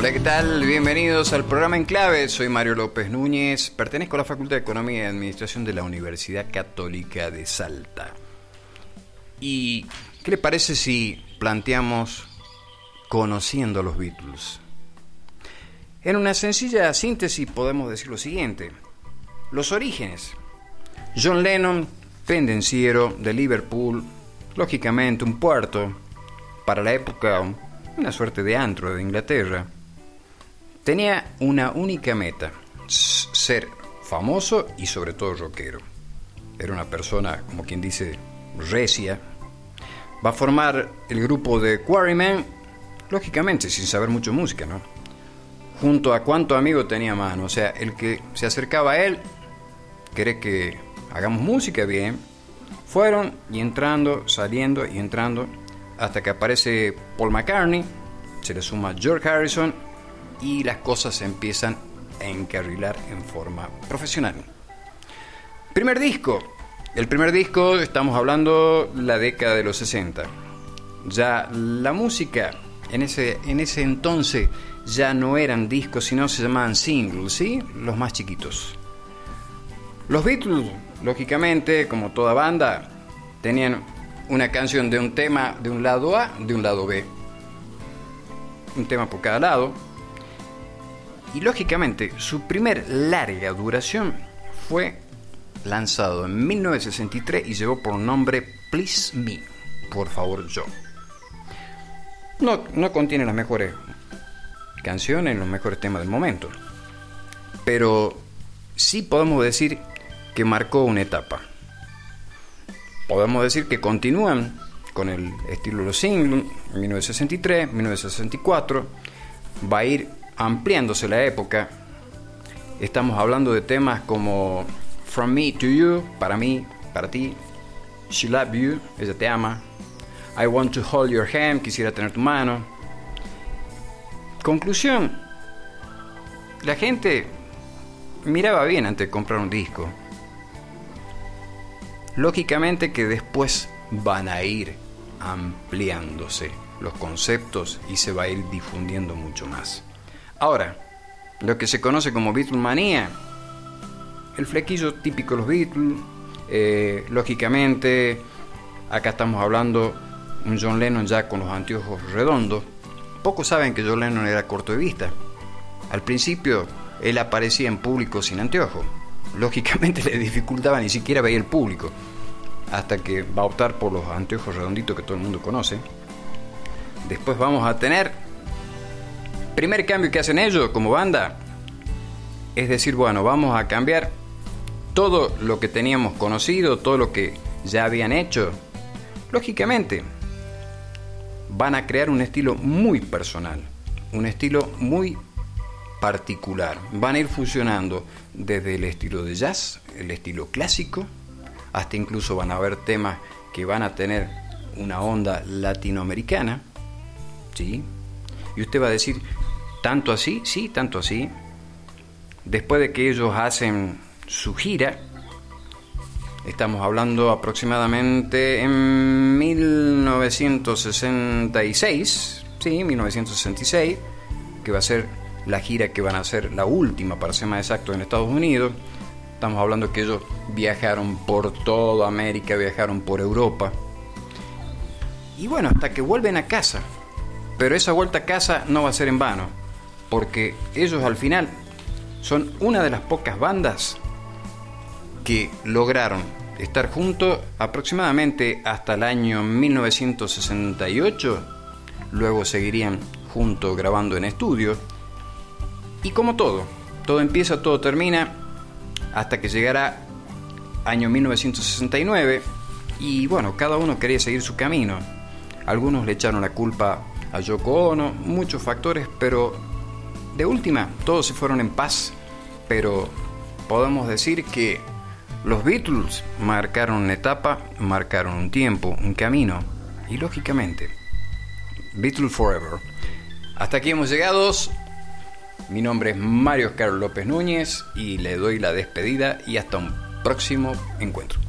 Hola, ¿qué tal? Bienvenidos al programa En Clave. Soy Mario López Núñez. Pertenezco a la Facultad de Economía y Administración de la Universidad Católica de Salta. ¿Y qué le parece si planteamos conociendo a los Beatles? En una sencilla síntesis podemos decir lo siguiente. Los orígenes. John Lennon, pendenciero de Liverpool, lógicamente un puerto, para la época una suerte de antro de Inglaterra Tenía una única meta, ser famoso y sobre todo rockero. Era una persona, como quien dice, recia. Va a formar el grupo de Quarrymen, lógicamente, sin saber mucho música, ¿no? Junto a cuánto amigo tenía mano. O sea, el que se acercaba a él, quiere que hagamos música bien. Fueron y entrando, saliendo y entrando, hasta que aparece Paul McCartney, se le suma George Harrison y las cosas se empiezan a encarrilar en forma profesional. Primer disco. El primer disco, estamos hablando la década de los 60. Ya la música en ese, en ese entonces ya no eran discos, sino se llamaban singles, ¿sí? Los más chiquitos. Los Beatles, lógicamente, como toda banda, tenían una canción de un tema de un lado A, de un lado B. Un tema por cada lado y lógicamente, su primer larga duración fue lanzado en 1963 y llevó por nombre Please Me, por favor yo. No, no contiene las mejores canciones, los mejores temas del momento, pero sí podemos decir que marcó una etapa. Podemos decir que continúan con el estilo de los singles, 1963, 1964, va a ir ampliándose la época, estamos hablando de temas como From Me to You, para mí, para ti, She Love You, ella te ama, I Want to Hold Your Hand, quisiera tener tu mano. Conclusión, la gente miraba bien antes de comprar un disco. Lógicamente que después van a ir ampliándose los conceptos y se va a ir difundiendo mucho más. Ahora, lo que se conoce como Beatlemanía, el flequillo típico de los Beatles, eh, lógicamente, acá estamos hablando un John Lennon ya con los anteojos redondos. Pocos saben que John Lennon era corto de vista. Al principio, él aparecía en público sin anteojos. Lógicamente le dificultaba ni siquiera ver el público. Hasta que va a optar por los anteojos redonditos que todo el mundo conoce. Después vamos a tener primer cambio que hacen ellos como banda es decir, bueno, vamos a cambiar todo lo que teníamos conocido, todo lo que ya habían hecho. Lógicamente, van a crear un estilo muy personal, un estilo muy particular. Van a ir fusionando desde el estilo de jazz, el estilo clásico, hasta incluso van a haber temas que van a tener una onda latinoamericana, ¿sí? Y usted va a decir, tanto así, sí, tanto así. Después de que ellos hacen su gira, estamos hablando aproximadamente en 1966, sí, 1966, que va a ser la gira que van a ser la última, para ser más exacto, en Estados Unidos. Estamos hablando que ellos viajaron por toda América, viajaron por Europa. Y bueno, hasta que vuelven a casa. Pero esa vuelta a casa no va a ser en vano porque ellos al final son una de las pocas bandas que lograron estar juntos aproximadamente hasta el año 1968, luego seguirían juntos grabando en estudio, y como todo, todo empieza, todo termina, hasta que llegará año 1969, y bueno, cada uno quería seguir su camino. Algunos le echaron la culpa a Yoko Ono, muchos factores, pero de última, todos se fueron en paz, pero podemos decir que los Beatles marcaron una etapa, marcaron un tiempo, un camino, y lógicamente, Beatles Forever. Hasta aquí hemos llegado. Mi nombre es Mario Carlos López Núñez y le doy la despedida y hasta un próximo encuentro.